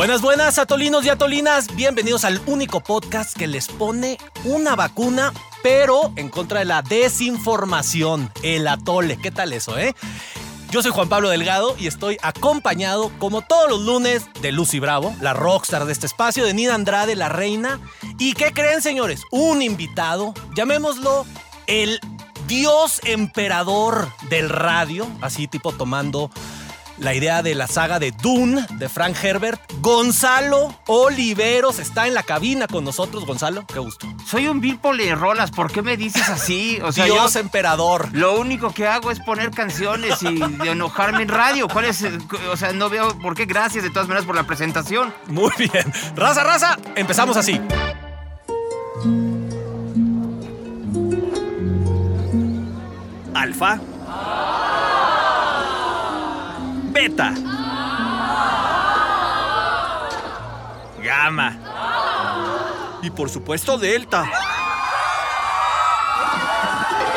Buenas, buenas, atolinos y atolinas. Bienvenidos al único podcast que les pone una vacuna, pero en contra de la desinformación, el atole. ¿Qué tal eso, eh? Yo soy Juan Pablo Delgado y estoy acompañado, como todos los lunes, de Lucy Bravo, la rockstar de este espacio, de Nina Andrade, la reina. ¿Y qué creen, señores? Un invitado, llamémoslo el dios emperador del radio, así tipo tomando la idea de la saga de Dune de Frank Herbert. Gonzalo Oliveros está en la cabina con nosotros. Gonzalo, qué gusto. Soy un de rolas, ¿por qué me dices así? O sea, Dios emperador. Lo único que hago es poner canciones y enojarme en radio. ¿Cuál es? O sea, no veo por qué. Gracias de todas maneras por la presentación. Muy bien. Raza, raza, empezamos así. Alfa. Beta. Y por supuesto Delta.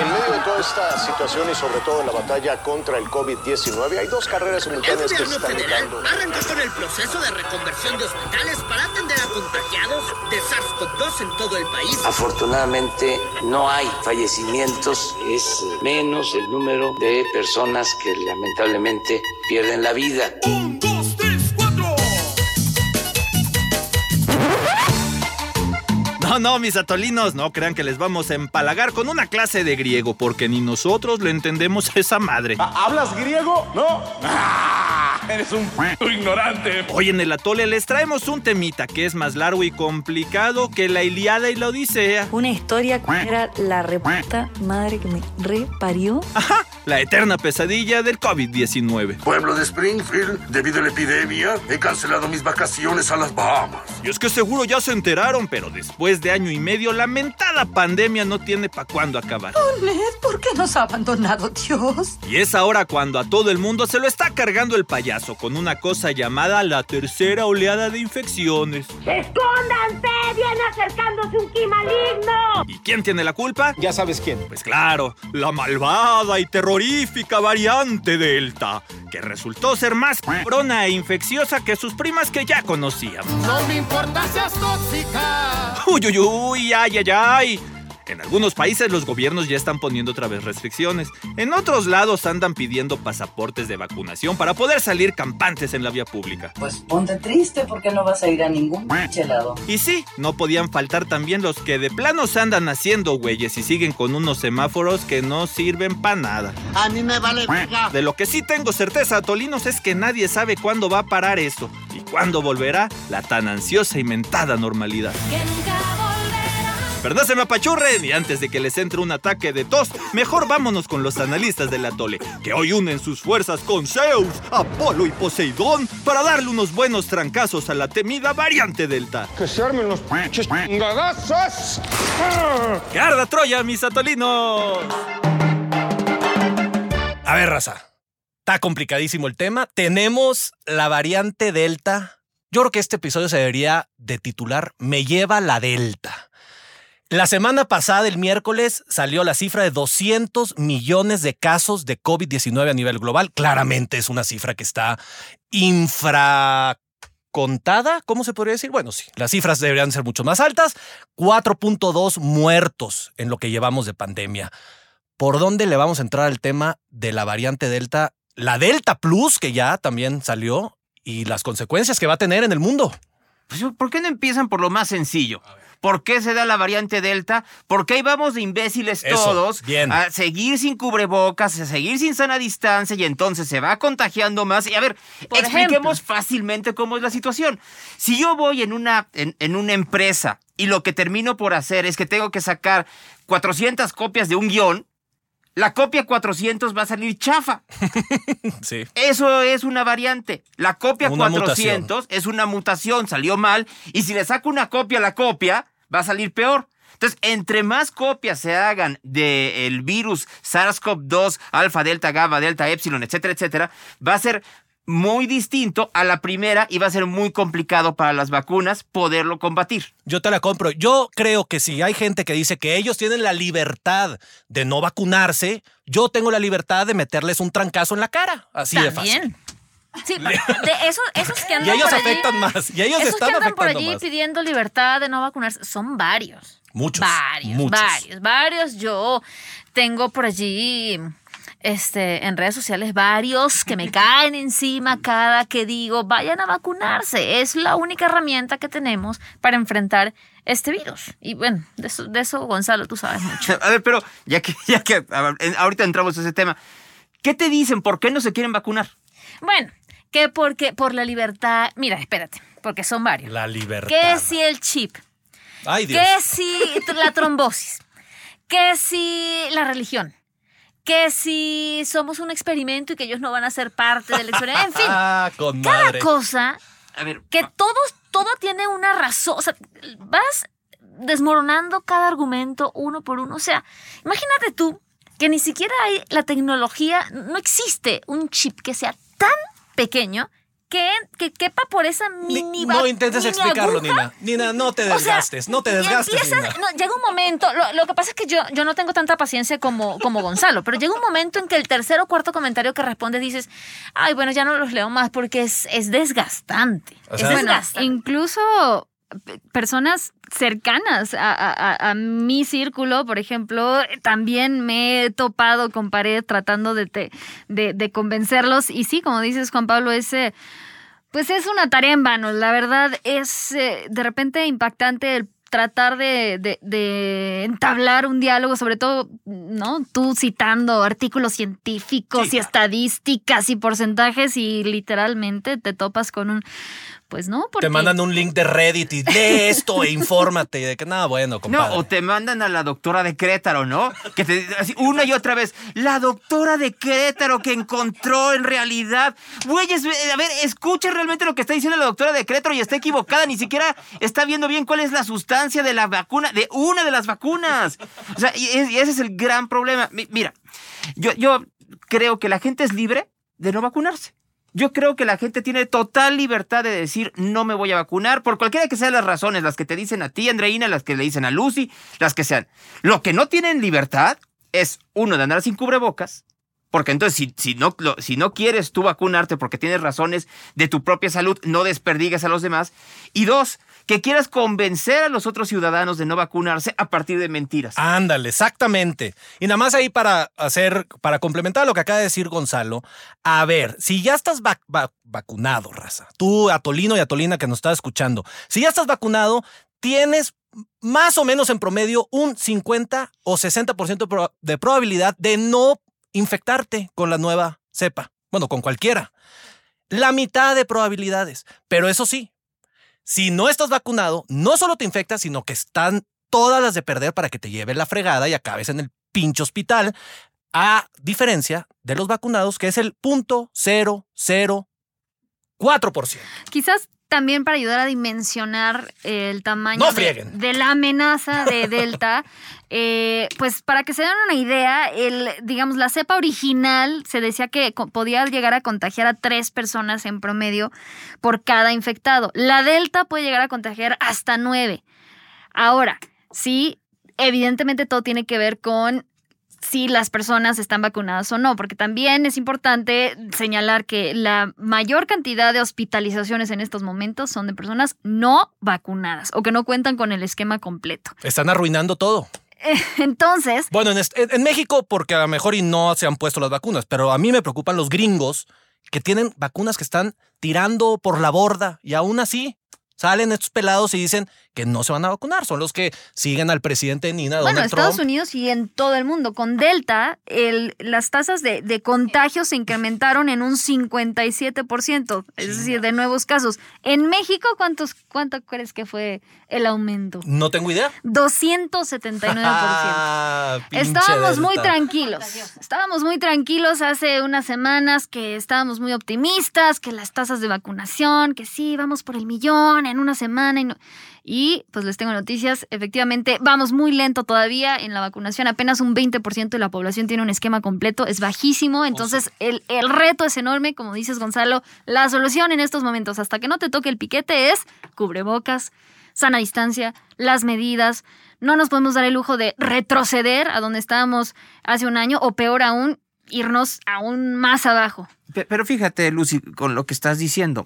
En medio de toda esta situación y sobre todo en la batalla contra el COVID-19, hay dos carreras simultáneas que se están dando. arrancó con el proceso de reconversión de hospitales para atender a contagiados de SARS-CoV-2 en todo el país. Afortunadamente no hay fallecimientos, es menos el número de personas que lamentablemente pierden la vida. No, no, mis atolinos, no crean que les vamos a empalagar con una clase de griego, porque ni nosotros le entendemos esa madre. ¿Hablas griego? ¿No? ¡Ah! Eres un ignorante. Hoy en el atole les traemos un temita que es más largo y complicado que la Iliada y la Odisea. Una historia que era la repuesta madre que me reparió. Ajá, la eterna pesadilla del COVID-19. Pueblo de Springfield, debido a la epidemia, he cancelado mis vacaciones a las Bahamas. Y es que seguro ya se enteraron, pero después de año y medio, la mentada pandemia no tiene pa' cuándo acabar. Oh, Ned, ¿por qué nos ha abandonado Dios? Y es ahora cuando a todo el mundo se lo está cargando el payaso con una cosa llamada la tercera oleada de infecciones. ¡Escóndanse! ¡Viene acercándose un ki maligno! ¿Y quién tiene la culpa? Ya sabes quién. Pues claro, la malvada y terrorífica variante Delta, que resultó ser más cabrona e infecciosa que sus primas que ya conocíamos. No me importa seas tóxica. Uy, uy, uy, ay, ay, ay. En algunos países los gobiernos ya están poniendo otra vez restricciones. En otros lados andan pidiendo pasaportes de vacunación para poder salir campantes en la vía pública. Pues ponte triste porque no vas a ir a ningún lado. Y sí, no podían faltar también los que de plano se andan haciendo güeyes y siguen con unos semáforos que no sirven para nada. A mí me vale. De lo que sí tengo certeza, Tolinos, es que nadie sabe cuándo va a parar esto y cuándo volverá la tan ansiosa y mentada normalidad. ¿Verdad se me apachurren? Y antes de que les entre un ataque de tos, mejor vámonos con los analistas del atole, que hoy unen sus fuerzas con Zeus, Apolo y Poseidón para darle unos buenos trancazos a la temida variante Delta. ¡Que se armen los pinches chingadazos! ¡Que arda Troya, mis atolinos! A ver, raza. Está complicadísimo el tema. Tenemos la variante Delta. Yo creo que este episodio se debería de titular Me lleva la Delta. La semana pasada, el miércoles, salió la cifra de 200 millones de casos de COVID-19 a nivel global. Claramente es una cifra que está infracontada, ¿cómo se podría decir? Bueno, sí, las cifras deberían ser mucho más altas. 4.2 muertos en lo que llevamos de pandemia. ¿Por dónde le vamos a entrar al tema de la variante Delta? La Delta Plus, que ya también salió, y las consecuencias que va a tener en el mundo. Pues, ¿Por qué no empiezan por lo más sencillo? ¿Por qué se da la variante Delta? Porque ahí vamos de imbéciles todos a seguir sin cubrebocas, a seguir sin sana distancia y entonces se va contagiando más. Y a ver, expliquemos fácilmente cómo es la situación. Si yo voy en una, en, en una empresa y lo que termino por hacer es que tengo que sacar 400 copias de un guion, la copia 400 va a salir chafa. sí. Eso es una variante. La copia 400 es una mutación, salió mal. Y si le saco una copia a la copia, va a salir peor. Entonces, entre más copias se hagan del virus SARS-CoV-2, alfa, delta, gamma, delta, epsilon, etcétera, etcétera, va a ser muy distinto a la primera y va a ser muy complicado para las vacunas poderlo combatir. Yo te la compro. Yo creo que si hay gente que dice que ellos tienen la libertad de no vacunarse, yo tengo la libertad de meterles un trancazo en la cara. Así de fácil. Sí, de esos, esos que andan Y ellos por allí- afectan más. Y ellos esos están que andan por afectando allí más. pidiendo libertad de no vacunarse son varios. Muchos. Varios, muchos. varios, varios. Yo tengo por allí este, en redes sociales varios que me caen encima cada que digo, vayan a vacunarse. Es la única herramienta que tenemos para enfrentar este virus. Y bueno, de eso, de eso Gonzalo, tú sabes mucho. A ver, pero ya que, ya que ver, ahorita entramos a ese tema, ¿qué te dicen? ¿Por qué no se quieren vacunar? Bueno, que porque por la libertad, mira, espérate, porque son varios. La libertad. Que si el chip, Ay, Dios. que si la trombosis, que si la religión, que si somos un experimento y que ellos no van a ser parte del experimento. En fin, Ah, con cada madre. cosa A ver, que todos, todo tiene una razón. O sea, vas desmoronando cada argumento uno por uno. O sea, imagínate tú que ni siquiera hay la tecnología, no existe un chip que sea tan pequeño que, que quepa por esa Ni- mini no va- intentes mini explicarlo, aguja. Nina. Nina, no te O sea, desgastes, no te desgastes, empiezas- Nina. no, llega un momento, lo, lo que pasa es que yo, yo no tengo tanta paciencia como, como Gonzalo, pero llega un momento en que el tercer o cuarto comentario que respondes dices, ay, bueno, ya no los leo más porque es, es desgastante. O es Bueno, desgastante. incluso personas cercanas a, a- a- a mi círculo, por ejemplo, también me he topado con pared tratando de, te- de, de convencerlos. Y sí, como dices, Juan Pablo, ese, pues es una tarea en vano. La verdad es eh, de repente impactante el tratar de, de- de entablar un diálogo, sobre todo, ¿no? Tú citando artículos científicos Sí, y claro. estadísticas y porcentajes y literalmente te topas con un, pues no, porque... Te mandan un link de Reddit y lee esto e infórmate. Y de que nada, bueno, compadre. No, o te mandan a la doctora de Querétaro, ¿no? Que te así una y otra vez, la doctora de Querétaro que encontró en realidad. Güeyes, eh, a ver, escucha realmente lo que está diciendo la doctora de Querétaro y está equivocada, ni siquiera está viendo bien cuál es la sustancia de la vacuna, de una de las vacunas. O sea, y, es- y ese es el gran problema. Mi- Mira, yo, yo creo que la gente es libre de no vacunarse. Yo creo que la gente tiene total libertad de decir no me voy a vacunar por cualquiera que sean las razones, las que te dicen a ti, Andreina, las que le dicen a Lucy, las que sean. Lo que no tienen libertad es uno de andar sin cubrebocas, porque entonces si, si, no, si no quieres tú vacunarte porque tienes razones de tu propia salud, no desperdigues a los demás. Y dos, que quieras convencer a los otros ciudadanos de no vacunarse a partir de mentiras. Ándale, exactamente. Y nada más ahí para hacer, para complementar lo que acaba de decir Gonzalo, a ver, si ya estás vac- va- vacunado, raza, tú, Atolino y Atolina que nos está escuchando, si ya estás vacunado, tienes más o menos en promedio un 50 o 60% de pro- de probabilidad de no infectarte con la nueva cepa. Bueno, con cualquiera. La mitad de probabilidades. Pero eso sí, si no estás vacunado, no solo te infectas, sino que están todas las de perder para que te lleve la fregada y acabes en el pinche hospital, a diferencia de los vacunados, que es el punto 004%. Quizás también para ayudar a dimensionar el tamaño No de, la amenaza de Delta, eh, pues para que se den una idea, el, digamos, la cepa original se decía que podía llegar a contagiar a tres personas en promedio por cada infectado. La Delta puede llegar a contagiar hasta nueve. Ahora, sí, evidentemente todo tiene que ver con si las personas están vacunadas o no, porque también es importante señalar que la mayor cantidad de hospitalizaciones en estos momentos son de personas no vacunadas o que no cuentan con el esquema completo. Están arruinando todo. Entonces, Bueno, en, México, porque a lo mejor y no se han puesto las vacunas, pero a mí me preocupan los gringos que tienen vacunas que están tirando por la borda y aún así salen estos pelados y dicen que no se van a vacunar. Son los que siguen al presidente Nina, bueno, Donald Estados Trump. Unidos y en todo el mundo, con Delta, el, las tasas de, de contagio se incrementaron en un 57%, es decir, de nuevos casos. En México, ¿cuántos, ¿cuánto crees que fue el aumento? No tengo idea. 279%. Ah, Estábamos muy tranquilos. Estábamos muy tranquilos hace unas semanas que estábamos muy optimistas, que las tasas de vacunación, que sí, vamos por el millón en una semana. Y, no- y pues les tengo noticias, efectivamente vamos muy lento todavía en la vacunación, apenas un 20% de la población tiene un esquema completo, es bajísimo, entonces el, el reto es enorme, como dices Gonzalo, la solución en estos momentos hasta que no te toque el piquete es cubrebocas, sana distancia, las medidas. No nos podemos dar el lujo de retroceder a donde estábamos hace un año o peor aún, irnos aún más abajo. Pero fíjate, Lucy, con lo que estás diciendo,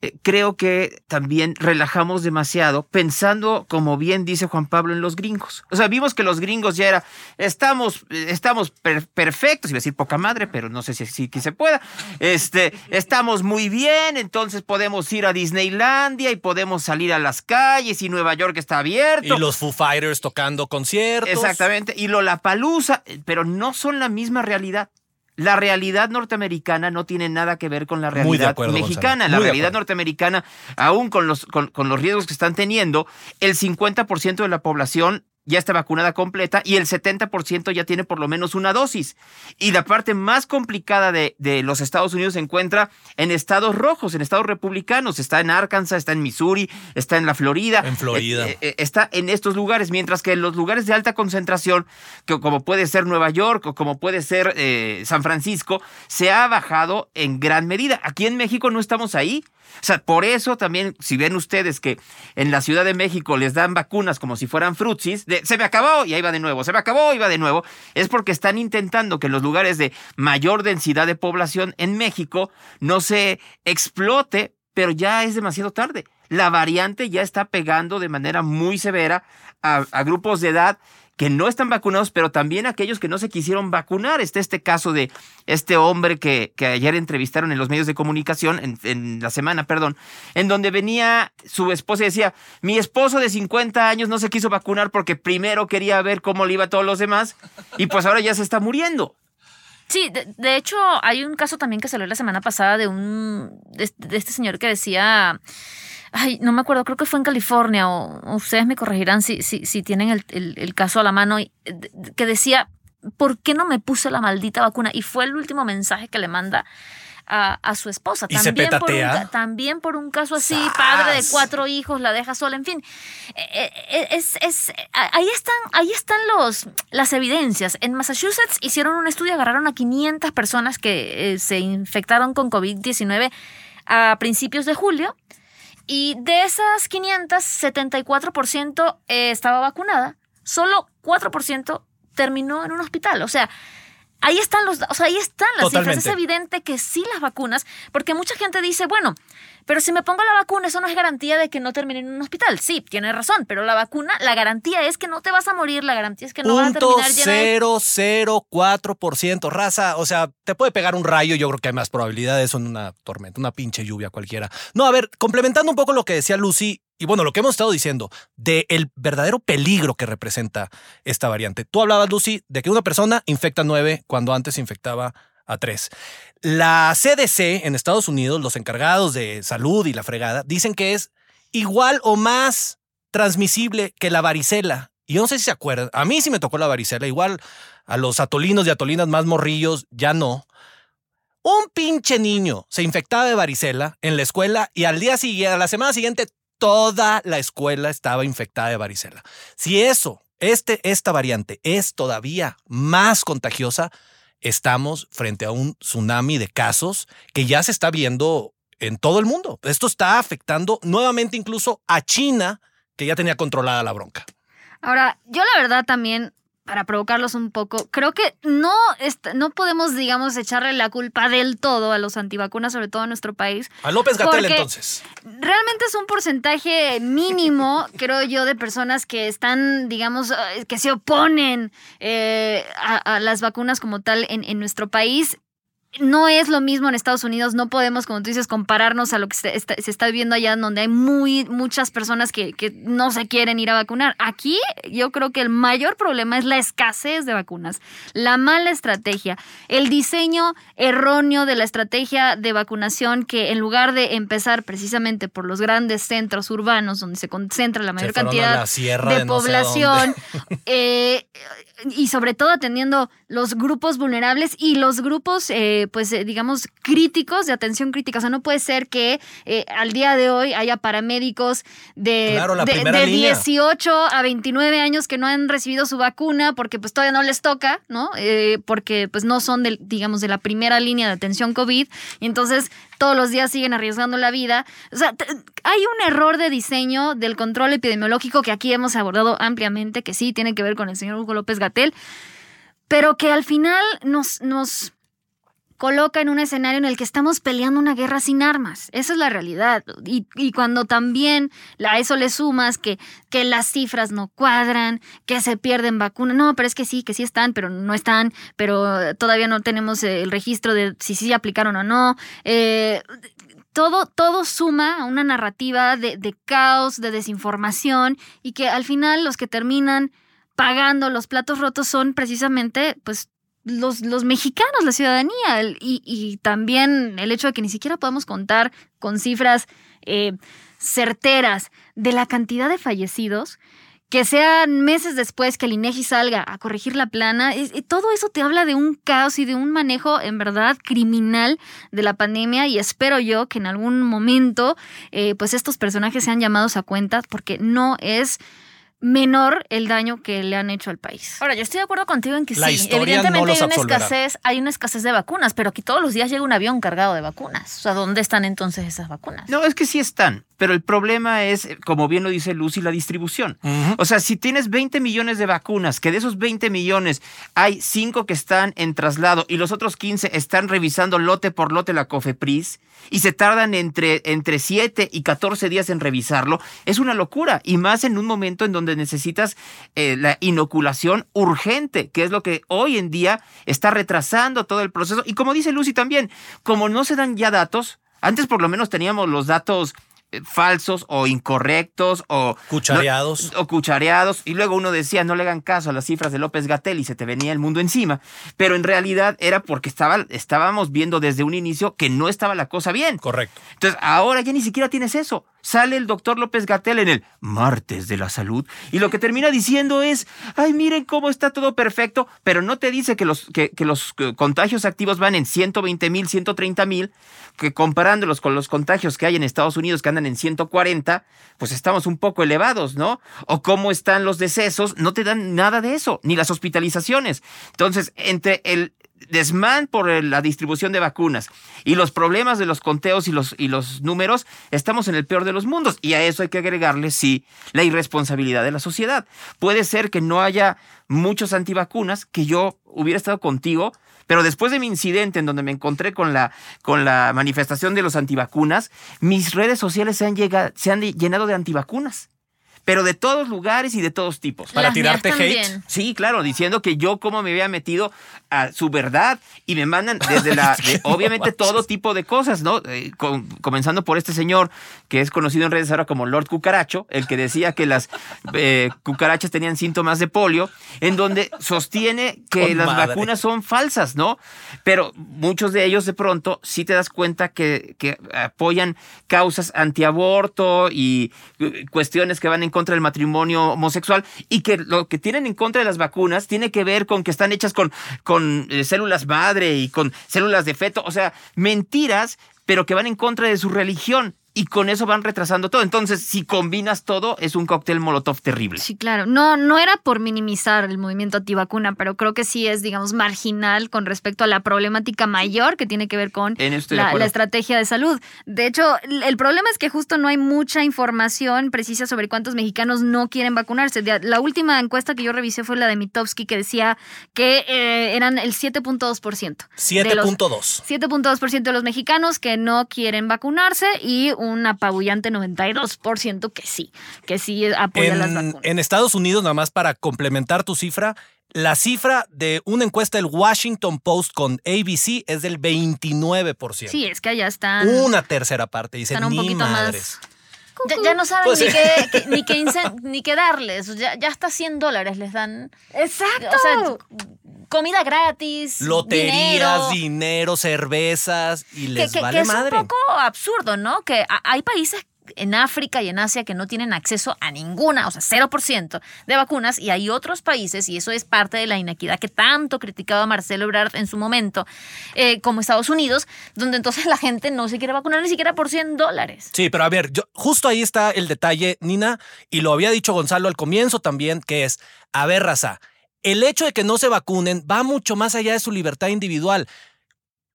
eh, creo que también relajamos demasiado pensando, como bien dice Juan Pablo, en los gringos. O sea, vimos que los gringos ya era, estamos, estamos perfectos, iba a decir poca madre, pero no sé si, si, se pueda. Este, estamos muy bien, entonces podemos ir a Disneylandia y podemos salir a las calles y Nueva York está abierto. Y los Foo Fighters tocando conciertos. Exactamente, y Lollapalooza, pero no son la misma realidad. La realidad norteamericana no tiene nada que ver con la realidad mexicana. La realidad norteamericana, aún con los, con, con los riesgos que están teniendo, el 50% de la población ya está vacunada completa y el 70% ya tiene por lo menos una dosis. Y la parte más complicada de, de, los Estados Unidos se encuentra en estados rojos, en estados republicanos. Está en Arkansas, está en Missouri, está en la Florida. En Florida. Eh, eh, está en estos lugares, mientras que en los lugares de alta concentración, que como puede ser Nueva York o como puede ser eh, San Francisco, se ha bajado en gran medida. Aquí en México no estamos ahí. O sea, por eso también, si ven ustedes que en la Ciudad de México les dan vacunas como si fueran frutsis, de, se me acabó y ahí va de nuevo, se me acabó y va de nuevo, es porque están intentando que en los lugares de mayor densidad de población en México no se explote, pero ya es demasiado tarde. La variante ya está pegando de manera muy severa a grupos de edad que no están vacunados, pero también aquellos que no se quisieron vacunar. Está este caso de este hombre que, que ayer entrevistaron en los medios de comunicación, en, la semana, perdón, en donde venía su esposa y decía, mi esposo de 50 años no se quiso vacunar porque primero quería ver cómo le iba a todos los demás y pues ahora ya se está muriendo. Sí, de, hecho hay un caso también que salió la semana pasada de un de este señor que decía ay, no me acuerdo, creo que fue en California, o, ustedes me corregirán si, si, si tienen el, el, caso a la mano, que decía, ¿por qué no me puse la maldita vacuna? Y fue el último mensaje que le manda a, a su esposa. ¿Y también, por un, también por un caso así, padre de cuatro hijos, la deja sola, en fin. Eh, eh, es, es, ahí están, ahí están los, las evidencias. En Massachusetts hicieron un estudio, agarraron a 500 personas que eh, se infectaron con COVID-19 a principios de julio y de esas 500, 74% eh, estaba vacunada, solo 4% terminó en un hospital. O sea, ahí están los, o sea, ahí están las cifras. Es evidente que sí las vacunas, porque mucha gente dice, bueno, pero si me pongo la vacuna, eso no es garantía de que no termine en un hospital. Sí, tiene razón, pero la vacuna, la garantía es que no te vas a morir, la garantía es que no vas a terminar llena de... 004%, raza, o sea, te puede pegar un rayo, yo creo que hay más probabilidad de eso en una tormenta, una pinche lluvia cualquiera. No, a ver, complementando un poco lo que decía Lucy, y bueno, lo que hemos estado diciendo, de el verdadero peligro que representa esta variante. Tú hablabas, Lucy, de que una persona infecta nueve cuando antes infectaba a tres. La CDC en Estados Unidos, los encargados de salud y la fregada, dicen que es igual o más transmisible que la varicela. Y yo no sé si se acuerdan, a mí sí me tocó la varicela, igual a los atolinos y atolinas más morrillos, ya no. Un pinche niño se infectaba de varicela en la escuela y al día siguiente, a la semana siguiente, toda la escuela estaba infectada de varicela. Si eso, este, esta variante es todavía más contagiosa, estamos frente a un tsunami de casos que ya se está viendo en todo el mundo. Esto está afectando nuevamente incluso a China, que ya tenía controlada la bronca. Ahora, yo la verdad también para provocarlos un poco, creo que no, no podemos, digamos, echarle la culpa del todo a los antivacunas, sobre todo en nuestro país. A López Gatel, entonces. Realmente es un porcentaje mínimo, creo yo, de personas que están, digamos, eh, que se oponen eh, a, las vacunas como tal en, en nuestro país no es lo mismo en Estados Unidos, no podemos, como tú dices, compararnos a lo que se está, viviendo allá, donde hay muy, muchas personas que, que, no se quieren ir a vacunar. Aquí yo creo que el mayor problema es la escasez de vacunas, la mala estrategia, el diseño erróneo de la estrategia de vacunación que en lugar de empezar precisamente por los grandes centros urbanos donde se concentra la mayor cantidad de, población, eh, y sobre todo atendiendo los grupos vulnerables y los grupos, eh, pues eh, digamos, críticos, de atención crítica. O sea, no puede ser que eh, al día de hoy haya paramédicos de, de, 18 a 29 años que no han recibido su vacuna porque pues todavía no les toca, ¿no? porque pues no son, de, digamos, de la primera línea de atención COVID. Y entonces todos los días siguen arriesgando la vida. O sea, hay un error de diseño del control epidemiológico que aquí hemos abordado ampliamente, que sí tiene que ver con el señor Hugo López Gatel, pero que al final nos, nos coloca en un escenario en el que estamos peleando una guerra sin armas. Esa es la realidad. Y, cuando también a eso le sumas que, que las cifras no cuadran, que se pierden vacunas. No, pero es que sí, que sí están, pero no están, pero todavía no tenemos el registro de si sí aplicaron o no. Eh, todo, todo suma a una narrativa de, de caos, de desinformación y que al final los que terminan pagando los platos rotos son precisamente pues los, los mexicanos, la ciudadanía, y, y, también el hecho de que ni siquiera podemos contar con cifras eh, certeras de la cantidad de fallecidos, que sean meses después que el INEGI salga a corregir la plana, todo eso te habla de un caos y de un manejo en verdad criminal de la pandemia y espero yo que en algún momento eh, pues estos personajes sean llamados a cuenta porque no es menor el daño que le han hecho al país. Ahora, yo estoy de acuerdo contigo en que sí, evidentemente hay una escasez, hay una escasez de vacunas, pero aquí todos los días llega un avión cargado de vacunas. O sea, ¿dónde están entonces esas vacunas? No, es que sí están, pero el problema es, como bien lo dice Lucy, la distribución. O sea, si tienes 20 millones de vacunas, que de esos 20 millones hay 5 que están en traslado y los otros 15 están revisando lote por lote la COFEPRIS y se tardan entre, entre 7 y 14 días en revisarlo, es una locura. Y más en un momento en donde necesitas eh, la inoculación urgente, que es lo que hoy en día está retrasando todo el proceso. Y como dice Lucy también, como no se dan ya datos, antes por lo menos teníamos los datos falsos o incorrectos o cuchareados. o cuchareados. Y luego uno decía no le hagan caso a las cifras de López Gatel y se te venía el mundo encima pero en realidad era porque estaba, estábamos viendo desde un inicio que no estaba la cosa bien. Correcto. Entonces ahora ya ni siquiera tienes eso sale el doctor López Gatel en el martes de la salud y lo que termina diciendo es ay miren cómo está todo perfecto pero no te dice que los que, que los eh, contagios activos van en 120 mil 130 mil que comparándolos con los contagios que hay en Estados Unidos que andan en 140, pues estamos un poco elevados, ¿no? O cómo están los decesos, no te dan nada de eso, ni las hospitalizaciones. Entonces, entre el desmán por la distribución de vacunas y los problemas de los conteos y los, y los números, estamos en el peor de los mundos. Y a eso hay que agregarle, sí, la irresponsabilidad de la sociedad. Puede ser que no haya muchos antivacunas, que yo hubiera estado contigo pero después de mi incidente en donde me encontré con la, con la manifestación de los antivacunas, mis redes sociales se han, se han llenado de antivacunas pero de todos lugares y de todos tipos. Para tirarte hate. Sí, claro, diciendo que yo como me había metido a su verdad y me mandan desde la, obviamente todo tipo de cosas, ¿no? Eh, comenzando por este señor que es conocido en redes ahora como Lord Cucaracho, el que decía que las eh, cucarachas tenían síntomas de polio, en donde sostiene que las vacunas son falsas, ¿no? Pero muchos de ellos de pronto sí te das cuenta que, que apoyan causas antiaborto y eh, cuestiones que van en contra del matrimonio homosexual y que lo que tienen en contra de las vacunas tiene que ver con que están hechas con, con eh, células madre y con células de feto, o sea, mentiras, pero que van en contra de su religión y con eso van retrasando todo. Entonces, si combinas todo, es un cóctel molotov terrible. Sí, claro. No, no era por minimizar el movimiento antivacuna, pero creo que sí es, digamos, marginal con respecto a la problemática mayor que tiene que ver con la, estrategia de salud. De hecho, el problema es que justo no hay mucha información precisa sobre cuántos mexicanos no quieren vacunarse. La última encuesta que yo revisé fue la de Mitowski, que decía que eh, eran el 7.2%. 7.2. 7.2% de los mexicanos que no quieren vacunarse y un apabullante 92% que sí, que sí apoya las vacunas. En Estados Unidos, nada más para complementar tu cifra, la cifra de una encuesta del Washington Post con ABC es del 29%. Sí, es que allá están. Una tercera parte. Dicen, están un poquito madres. más. Ya, no saben pues ni, qué, ni, qué ni, qué, darles. Ya, ya hasta 100 dólares les dan. Exacto. O sea, comida gratis. Loterías, dinero, cervezas y les vale que es madre. Es un poco absurdo, ¿no? Que hay países en África y en Asia que no tienen acceso a ninguna, o sea, 0% de vacunas, y hay otros países, y eso es parte de la inequidad que tanto criticaba Marcelo Ebrard en su momento, eh, como Estados Unidos, donde entonces la gente no se quiere vacunar ni siquiera por 100 dólares. Sí, pero a ver, yo, justo ahí está el detalle, Nina, y lo había dicho Gonzalo al comienzo también, que es, a ver, raza, el hecho de que no se vacunen va mucho más allá de su libertad individual.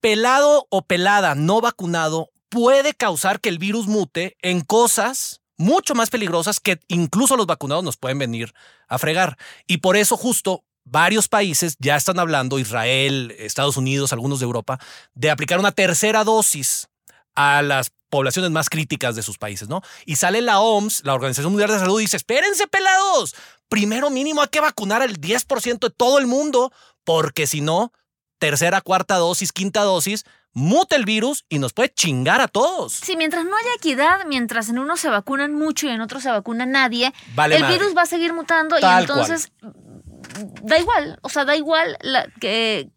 Pelado o pelada no vacunado puede causar que el virus mute en cosas mucho más peligrosas que incluso los vacunados nos pueden venir a fregar. Y por eso justo varios países ya están hablando, Israel, Estados Unidos, algunos de Europa, de aplicar una tercera dosis a las poblaciones más críticas de sus países, ¿no? Y sale la OMS, la Organización Mundial de Salud, y dice, espérense pelados, primero mínimo hay que vacunar al 10% de todo el mundo, porque si no, tercera, cuarta dosis, quinta dosis, muta el virus y nos puede chingar a todos. Sí, mientras no haya equidad, mientras en unos se vacunan mucho y en otros se vacuna nadie, el virus va a seguir mutando y entonces da igual, o sea, da igual que,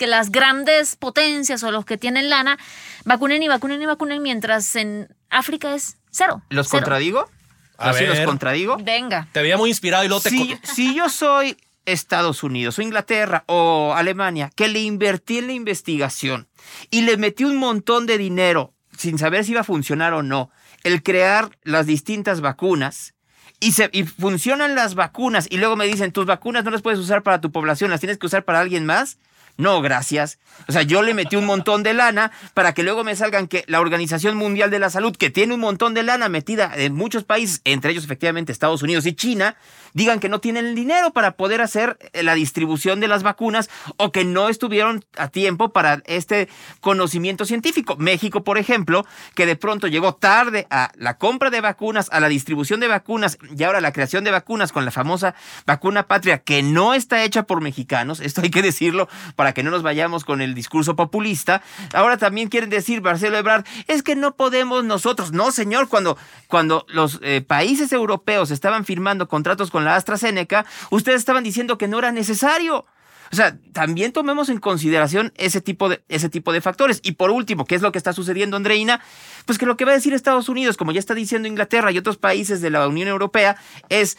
que las grandes potencias o los que tienen lana vacunen y vacunen y vacunen mientras en África es cero. ¿Los contradigo? A ver. los contradigo? Venga. Te veía muy inspirado y luego te... Si, si yo soy Estados Unidos o Inglaterra o Alemania, que le invertí en la investigación y le metí un montón de dinero sin saber si iba a funcionar o no, el crear las distintas vacunas, y, se, y funcionan las vacunas y luego me dicen, tus vacunas no las puedes usar para tu población, las tienes que usar para alguien más. No, gracias. O sea, yo le metí un montón de lana para que luego me salgan que la Organización Mundial de la Salud, que tiene un montón de lana metida en muchos países, entre ellos efectivamente Estados Unidos y China, digan que no tienen el dinero para poder hacer eh, la distribución de las vacunas o que no estuvieron a tiempo para este conocimiento científico. México, por ejemplo, que de pronto llegó tarde a la compra de vacunas, a la distribución de vacunas y ahora la creación de vacunas con la famosa vacuna patria que no está hecha por mexicanos, esto hay que decirlo para que no nos vayamos con el discurso populista. Ahora también quieren decir, Marcelo Ebrard, es que no podemos nosotros. No, señor, cuando, cuando los eh, países europeos estaban firmando contratos con la AstraZeneca, ustedes estaban diciendo que no era necesario. O sea, también tomemos en consideración ese tipo, de, ese tipo de factores. Y por último, ¿qué es lo que está sucediendo, Andreina? Pues que lo que va a decir Estados Unidos, como ya está diciendo Inglaterra y otros países de la Unión Europea, es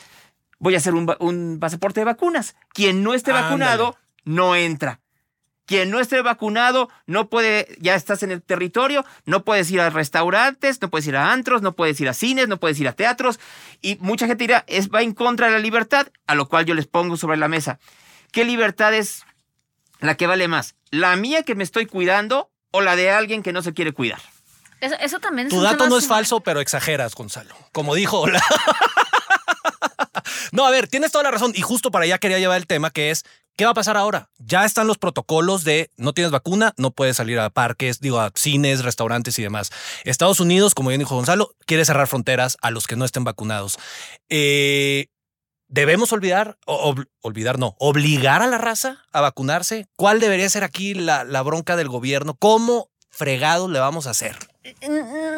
voy a hacer un, pasaporte de vacunas. Quien no esté vacunado no entra. Quien no esté vacunado no puede, ya estás en el territorio, no puedes ir a restaurantes, no puedes ir a antros, no puedes ir a cines, no puedes ir a teatros. Y mucha gente dirá, es, va en contra de la libertad, a lo cual yo les pongo sobre la mesa. ¿Qué libertad es la que vale más? ¿La mía que me estoy cuidando o la de alguien que no se quiere cuidar? Eso, también es Tu dato no es falso, pero exageras, Gonzalo. Como dijo, hola. no, a ver, tienes toda la razón. Y justo para allá quería llevar el tema, que es ¿Qué va a pasar ahora? Ya están los protocolos de no tienes vacuna, no puedes salir a parques, digo, a cines, restaurantes y demás. Estados Unidos, como bien dijo Gonzalo, quiere cerrar fronteras a los que no estén vacunados. Eh, ¿Debemos olvidar, olvidar no, obligar a la raza a vacunarse? ¿Cuál debería ser aquí la, la bronca del gobierno? ¿Cómo fregado le vamos a hacer?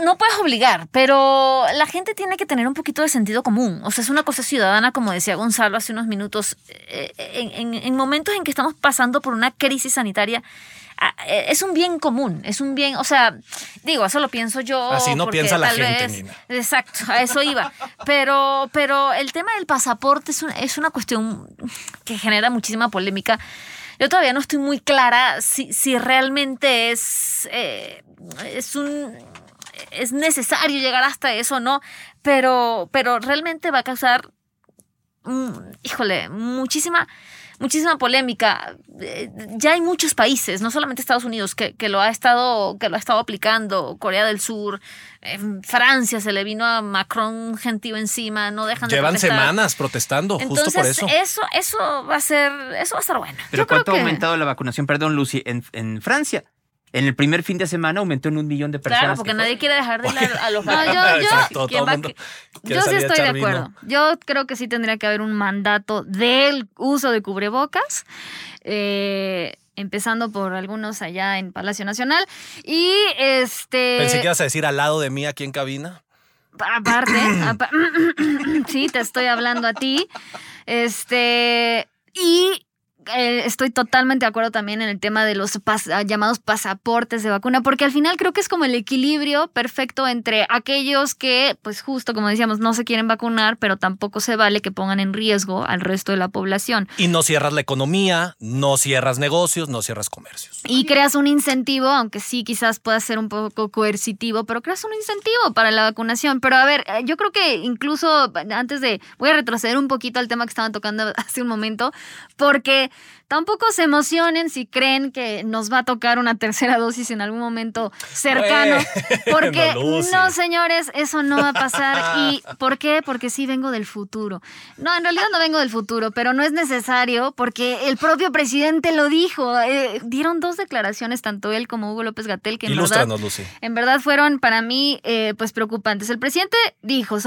No puedes obligar, pero la gente tiene que tener un poquito de sentido común. O sea, es una cosa ciudadana, como decía Gonzalo hace unos minutos. Eh, en, momentos en que estamos pasando por una crisis sanitaria, ah, eh, es un bien común, es un bien, o sea, digo, eso lo pienso yo. Así no piensa la gente, Exacto, a eso iba. Pero, pero el tema del pasaporte es, es una cuestión que genera muchísima polémica. Yo todavía no estoy muy clara si, si realmente es, eh, es un es necesario llegar hasta eso, ¿no? Pero, pero realmente va a causar, híjole, muchísima muchísima polémica. Eh, ya hay muchos países, no solamente Estados Unidos, que, lo, ha estado, que lo ha estado aplicando. Corea del Sur, Francia se le vino a Macron gentío encima, no dejan Llevan semanas protestando, justo por eso. Eso, eso va a ser, eso va a estar bueno. Pero ¿cuánto ha aumentado la vacunación, perdón, Lucy, en, en Francia? En el primer fin de semana aumentó en un millón de personas. Claro, porque nadie quiere dejar de ir a los no, yo, yo, sí estoy de acuerdo. Yo creo que sí tendría que haber un mandato del uso de cubrebocas. Eh, empezando por algunos allá en Palacio Nacional. Y este. Pensé que ibas a decir al lado de mí aquí en cabina. Aparte, sí, te estoy hablando a ti. Este. Y eh, estoy totalmente de acuerdo también en el tema de los ah, llamados pasaportes de vacuna, porque al final creo que es como el equilibrio perfecto entre aquellos que, pues justo como decíamos, no se quieren vacunar, pero tampoco se vale que pongan en riesgo al resto de la población. Y no cierras la economía, no cierras negocios, no cierras comercios. Y creas un incentivo, aunque sí quizás pueda ser un poco coercitivo, pero creas un incentivo para la vacunación. Pero a ver, eh, yo creo que incluso antes de, voy a retroceder un poquito al tema que estaban tocando hace un momento, porque tampoco se emocionen si creen que nos va a tocar una tercera dosis en algún momento cercano. Porque no, señores, eso no va a pasar. ¿Y por qué? Porque sí vengo del futuro. No, en realidad no vengo del futuro, pero no es necesario porque el propio presidente lo dijo. Eh, dieron dos declaraciones, tanto él como Hugo López Gatel, que en verdad, en verdad fueron para mí eh, pues preocupantes. El presidente dijo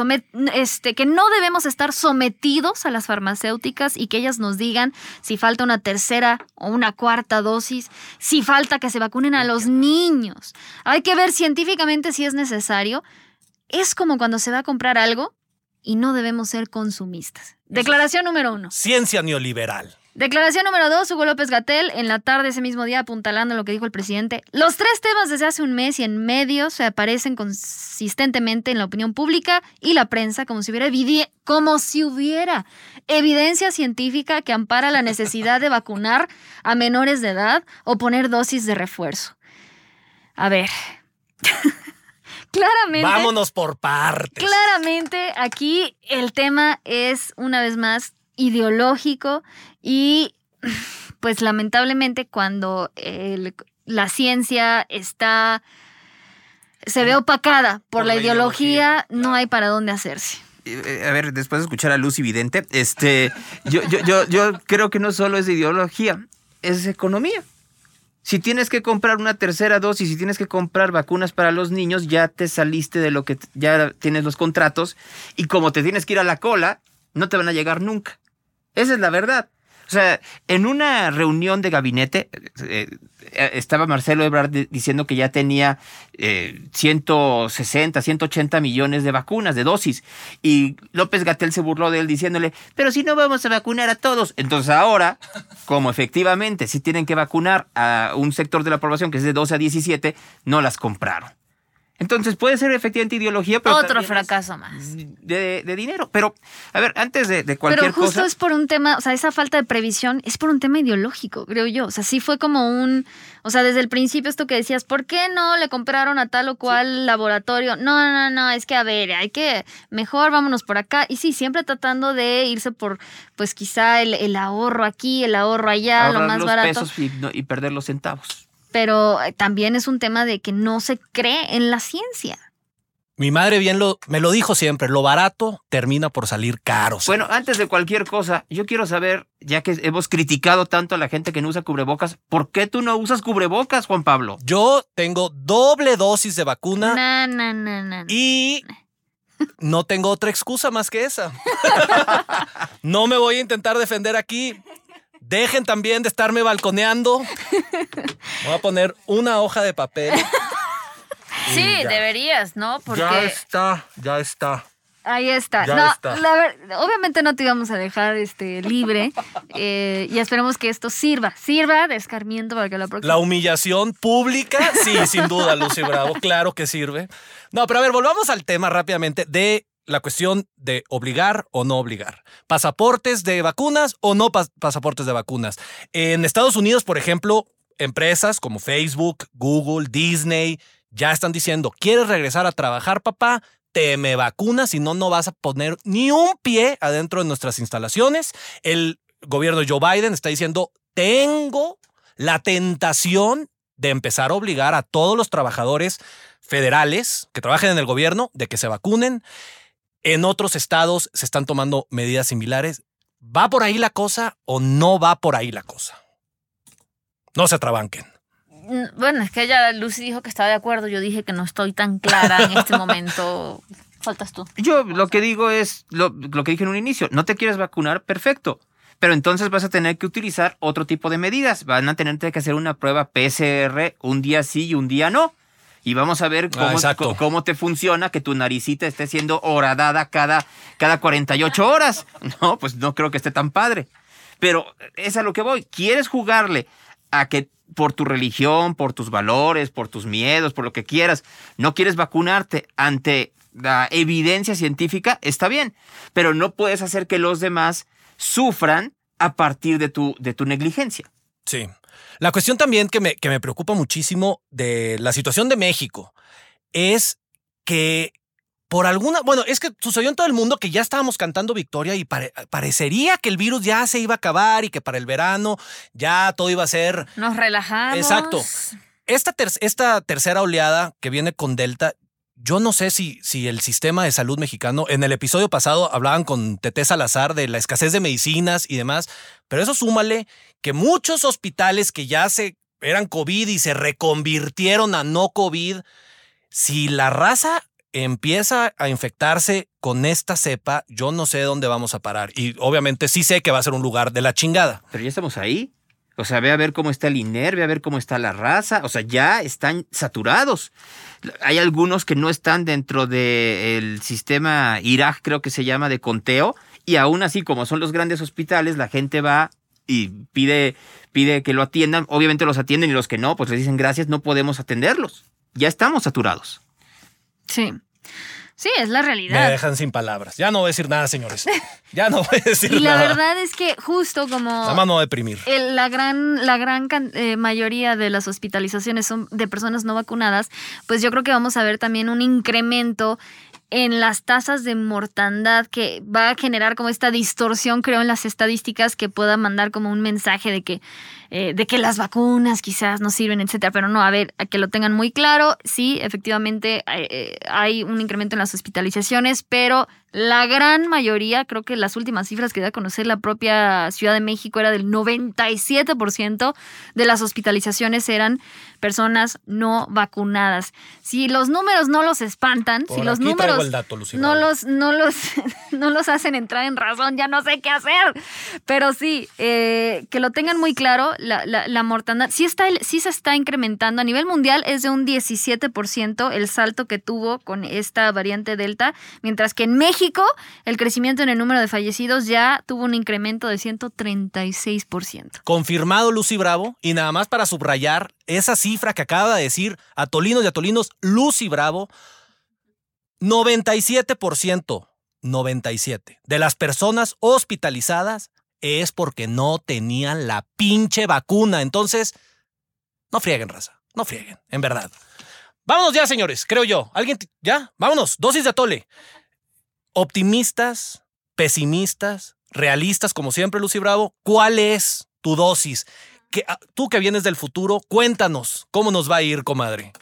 este, que no debemos estar sometidos a las farmacéuticas y que ellas nos digan si falta una tercera o una cuarta dosis, si falta que se vacunen a los niños. Hay que ver científicamente si es necesario. Es como cuando se va a comprar algo y no debemos ser consumistas. Declaración número uno. Ciencia neoliberal. Declaración número dos, Hugo López Gatel, en la tarde ese mismo día apuntalando lo que dijo el presidente. Los tres temas desde hace un mes y en medio se aparecen consistentemente en la opinión pública y la prensa como si hubiera, como si hubiera evidencia científica que ampara la necesidad de vacunar a menores de edad o poner dosis de refuerzo. A ver. claramente. Vámonos por partes. Claramente aquí el tema es, una vez más, ideológico y pues lamentablemente cuando la ciencia está se ve opacada por, la, ideología, no hay para dónde hacerse. Eh, a ver, después de escuchar a Luz Vidente, este, yo, yo, yo, yo creo que no solo es ideología, es economía. Si tienes que comprar una tercera dosis, si tienes que comprar vacunas para los niños, ya te saliste de lo que ya tienes los contratos y como te tienes que ir a la cola, no te van a llegar nunca. Esa es la verdad. O sea, en una reunión de gabinete eh, eh, estaba Marcelo Ebrard diciendo que ya tenía 160, eh, 180 millones de vacunas, de dosis. Y López Gatel se burló de él diciéndole, pero si no vamos a vacunar a todos. Entonces ahora, como efectivamente si tienen que vacunar a un sector de la población que es de 12 a 17, no las compraron. Entonces puede ser efectivamente ideología, pero. Otro fracaso más. De, dinero. Pero, a ver, antes de, de cualquier cosa. Pero justo es por un tema, o sea, esa falta de previsión es por un tema ideológico, creo yo. O sea, sí fue como un. O sea, desde el principio esto que decías, ¿por qué no le compraron a tal o cual laboratorio? No, no, no, es que a ver, hay que. Mejor vámonos por acá. Y sí, siempre tratando de irse por, pues quizá el, ahorro aquí, el ahorro allá, lo más los barato. Pesos y perder los centavos pero eh, también es un tema de que no se cree en la ciencia. Mi madre bien lo, me lo dijo siempre, lo barato termina por salir caro. Bueno, antes de cualquier cosa, yo quiero saber, ya que hemos criticado tanto a la gente que no usa cubrebocas, ¿por qué tú no usas cubrebocas, Juan Pablo? Yo tengo doble dosis de vacuna. No, no, no, no. Y no tengo otra excusa más que esa. no me voy a intentar defender aquí. Dejen también de estarme balconeando. Voy a poner una hoja de papel. Sí, deberías, ¿no? Porque... Ya está, ya está. Ahí está. no, obviamente no te íbamos a dejar este, libre eh, y esperemos que esto sirva, sirva de escarmiento para que la próxima... La humillación pública, sí, sin duda, Lucy Bravo, claro que sirve. No, pero a ver, volvamos al tema rápidamente de la cuestión de obligar o no obligar. Pasaportes de vacunas o no pasaportes de vacunas. En Estados Unidos, por ejemplo, empresas como Facebook, Google, Disney, ya están diciendo, ¿quieres regresar a trabajar, papá? Te me vacunas, si no, no vas a poner ni un pie adentro de nuestras instalaciones. El gobierno de Joe Biden está diciendo, tengo la tentación de empezar a obligar a todos los trabajadores federales que trabajen en el gobierno de que se vacunen. En otros estados se están tomando medidas similares. ¿Va por ahí la cosa o no va por ahí la cosa? No se trabanquen. Mm, bueno, es que ella, Lucy dijo que estaba de acuerdo. Yo dije que no estoy tan clara en este momento. Faltas tú. Yo lo que digo es lo, lo que dije en un inicio. No te quieres vacunar, perfecto. Pero entonces vas a tener que utilizar otro tipo de medidas. Van a tener que hacer una prueba PCR un día sí y un día no y vamos a ver ah, cómo, cómo te funciona que tu naricita esté siendo horadada cada, cada 48 horas. No, pues no creo que esté tan padre. Pero es a lo que voy. ¿Quieres jugarle a que por tu religión, por tus valores, por tus miedos, por lo que quieras, no quieres vacunarte ante la evidencia científica? Está bien, pero no puedes hacer que los demás sufran a partir de tu, de tu negligencia. Sí. La cuestión también que me, que me preocupa muchísimo de la situación de México es que por alguna, bueno, es que sucedió en todo el mundo que ya estábamos cantando victoria y parecería que el virus ya se iba a acabar y que para el verano ya todo iba a ser... Nos relajamos. Exacto. Esta, esta tercera oleada que viene con Delta, yo no sé si, si el sistema de salud mexicano, en el episodio pasado hablaban con Tete Salazar de la escasez de medicinas y demás, pero eso súmale que muchos hospitales que ya se eran COVID y se reconvirtieron a no COVID, si la raza empieza a infectarse con esta cepa, yo no sé dónde vamos a parar. Y obviamente sí sé que va a ser un lugar de la chingada. Pero ya estamos ahí. O sea, ve a ver cómo está el INER, ve a ver cómo está la raza. O sea, ya están saturados. Hay algunos que no están dentro del sistema Irak, creo que se llama, de conteo. Y aún así, como son los grandes hospitales, la gente va y pide, pide que lo atiendan. Obviamente los atienden y los que no, pues les dicen gracias, no podemos atenderlos. Ya estamos saturados. Sí. Sí, es la realidad. Me dejan sin palabras. Ya no voy a decir nada, señores. Ya no voy a decir nada. Y la verdad es que justo como... Nada más no deprimir. la gran, la gran eh, mayoría de las hospitalizaciones son de personas no vacunadas, pues yo creo que vamos a ver también un incremento en las tasas de mortandad que va a generar como esta distorsión, creo, en las estadísticas que pueda mandar como un mensaje de que, eh, de que las vacunas quizás no sirven, etcétera. Pero no, a ver, a que lo tengan muy claro, sí, efectivamente eh, hay un incremento en las hospitalizaciones, pero la gran mayoría, creo que las últimas cifras que da a conocer la propia Ciudad de México era del 97% de las hospitalizaciones eran personas no vacunadas. Si los números no los espantan, si los números no, los, no, los, no los hacen entrar en razón, ya no sé qué hacer. Pero sí, eh, que lo tengan muy claro, la, la, mortandad sí, está, se está incrementando. A nivel mundial es de un 17% el salto que tuvo con esta variante Delta, mientras que en México el crecimiento en el número de fallecidos ya tuvo un incremento de 136%. Confirmado Lucy Bravo, y nada más para subrayar esa cifra que acaba de decir Atolinos y Atolinos, Lucy Bravo, 97%, 97% de las personas hospitalizadas es porque no tenían la pinche vacuna. Entonces, no frieguen, raza, no frieguen, en verdad. Vámonos ya, señores, creo yo. ¿Alguien? ¿Ya? Vámonos. Dosis de atole optimistas, pesimistas, realistas, como siempre, Lucy Bravo, ¿cuál es tu dosis? Que, ah, tú que vienes del futuro, cuéntanos, ¿cómo nos va a ir, comadre?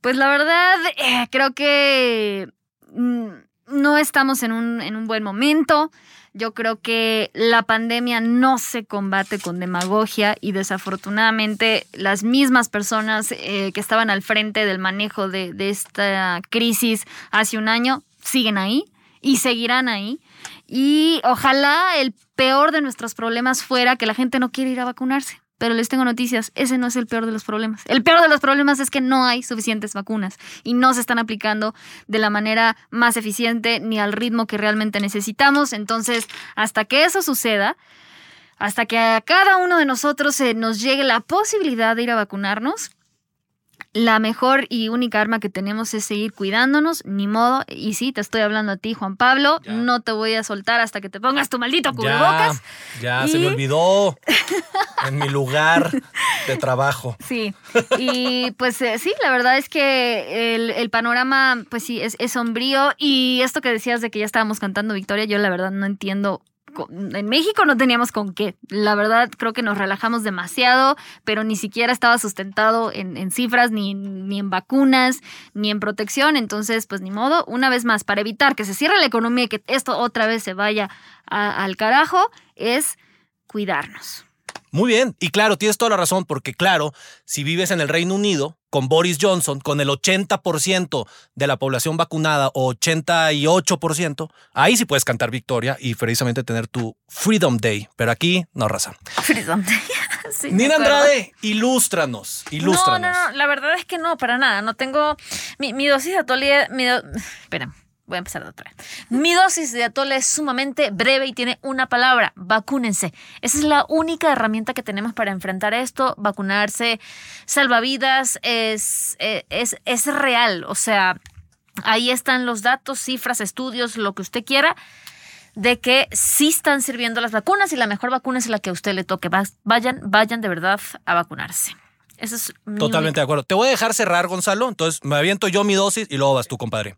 Pues la verdad, eh, creo que mm, no estamos en un, en un buen momento. Yo creo que la pandemia no se combate con demagogia y desafortunadamente las mismas personas eh, que estaban al frente del manejo de, de esta crisis hace un año siguen ahí y seguirán ahí. Y ojalá el peor de nuestros problemas fuera que la gente no quiere ir a vacunarse. Pero les tengo noticias, ese no es el peor de los problemas. El peor de los problemas es que no hay suficientes vacunas y no se están aplicando de la manera más eficiente ni al ritmo que realmente necesitamos. Entonces, hasta que eso suceda, hasta que a cada uno de nosotros se nos llegue la posibilidad de ir a vacunarnos, la mejor y única arma que tenemos es seguir cuidándonos, ni modo. Y sí, te estoy hablando a ti, Juan Pablo. No te voy a soltar hasta que te pongas tu maldito cubrebocas. Ya, se me olvidó en mi lugar de trabajo. Sí, y pues eh, sí, la verdad es que el, panorama, pues sí, es, es sombrío. Y esto que decías de que ya estábamos cantando Victoria, yo la verdad no entiendo en México no teníamos con qué. La verdad, creo que nos relajamos demasiado, pero ni siquiera estaba sustentado en, cifras, ni, ni, en vacunas, ni en protección. Entonces, pues ni modo. Una vez más, para evitar que se cierre la economía y que esto otra vez se vaya al carajo, es cuidarnos. Muy bien, y claro, tienes toda la razón, porque claro, si vives en el Reino Unido, con Boris Johnson, con el 80% de la población vacunada o 88%, ahí sí puedes cantar victoria y precisamente tener tu Freedom Day. Pero aquí, no, raza. Freedom Day. Nina Andrade, ilústranos, ilústranos. No, no, no, la verdad es que no, para nada. No tengo. Mi, dosis de atole. Mi Espera voy a empezar de otra vez. Mi dosis de atole es sumamente breve y tiene una palabra, vacúnense. Esa es la única herramienta que tenemos para enfrentar esto, vacunarse, salvavidas, es, eh, es, es real, o sea, ahí están los datos, cifras, estudios, lo que usted quiera de que sí están sirviendo las vacunas y la mejor vacuna es la que a usted le toque. Vayan, vayan de verdad a vacunarse. Eso es Totalmente de acuerdo. Te voy a dejar cerrar, Gonzalo. Entonces me aviento yo mi dosis y luego vas tú, compadre.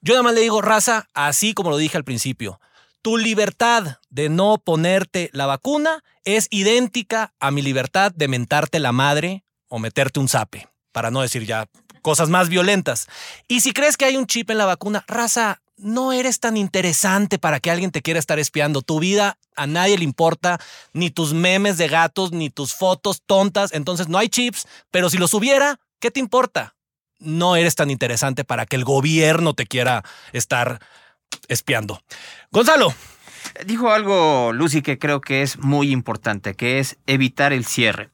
Yo nada más le digo, raza, así como lo dije al principio, tu libertad de no ponerte la vacuna es idéntica a mi libertad de mentarte la madre o meterte un zape, para no decir ya cosas más violentas. Y si crees que hay un chip en la vacuna, raza, no eres tan interesante para que alguien te quiera estar espiando. Tu vida a nadie le importa, ni tus memes de gatos, ni tus fotos tontas. Entonces no hay chips, pero si los hubiera, ¿qué te importa? No eres tan interesante para que el gobierno te quiera estar espiando. Gonzalo, Dijo algo Lucy que creo que es muy importante, que es evitar el cierre.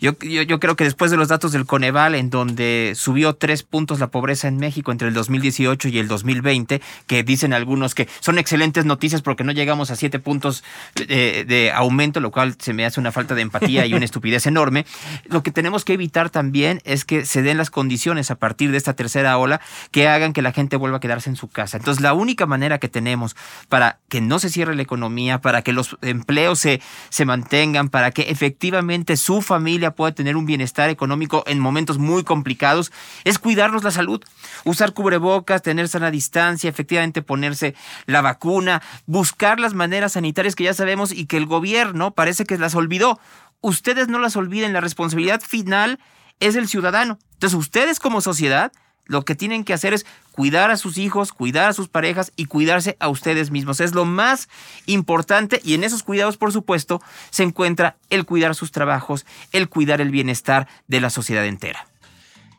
Yo, yo, creo que después de los datos del Coneval, en donde subió tres puntos la pobreza en México entre el 2018 y el 2020, que dicen algunos que son excelentes noticias porque no llegamos a siete puntos de, de aumento, lo cual se me hace una falta de empatía y una estupidez enorme. Lo que tenemos que evitar también es que se den las condiciones a partir de esta tercera ola que hagan que la gente vuelva a quedarse en su casa. Entonces, la única manera que tenemos para que no se cierre economía, para que los empleos se, se mantengan, para que efectivamente su familia pueda tener un bienestar económico en momentos muy complicados, es cuidarnos la salud, usar cubrebocas, tener sana distancia, efectivamente ponerse la vacuna, buscar las maneras sanitarias que ya sabemos y que el gobierno parece que las olvidó. Ustedes no las olviden, la responsabilidad final es el ciudadano. Entonces ustedes como sociedad lo que tienen que hacer es cuidar a sus hijos, cuidar a sus parejas y cuidarse a ustedes mismos. Es lo más importante y en esos cuidados, por supuesto, se encuentra el cuidar sus trabajos, el cuidar el bienestar de la sociedad entera.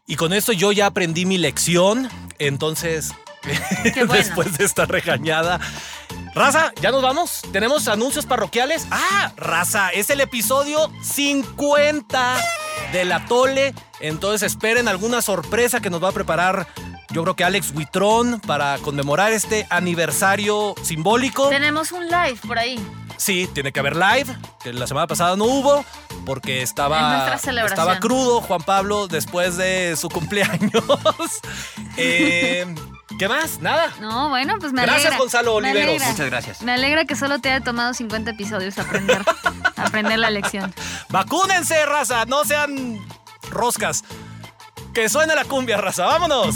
Y con esto yo ya aprendí mi lección, entonces, después de esta regañada, Raza, ya nos vamos. Tenemos anuncios parroquiales. Ah, Raza, es el episodio 50 de la Tole. Entonces esperen alguna sorpresa que nos va a preparar. Yo creo que Alex Huitrón para conmemorar este aniversario simbólico. Tenemos un live por ahí. Sí, tiene que haber live, que la semana pasada no hubo porque estaba, estaba crudo Juan Pablo después de su cumpleaños. eh, ¿Qué más? Nada. No, bueno, pues me alegra. Gracias, Gonzalo Oliveros. Muchas gracias. Me alegra que solo te haya tomado 50 episodios aprender, aprender la lección. Vacúnense, raza. No sean roscas. Que suene la cumbia, raza. Vámonos.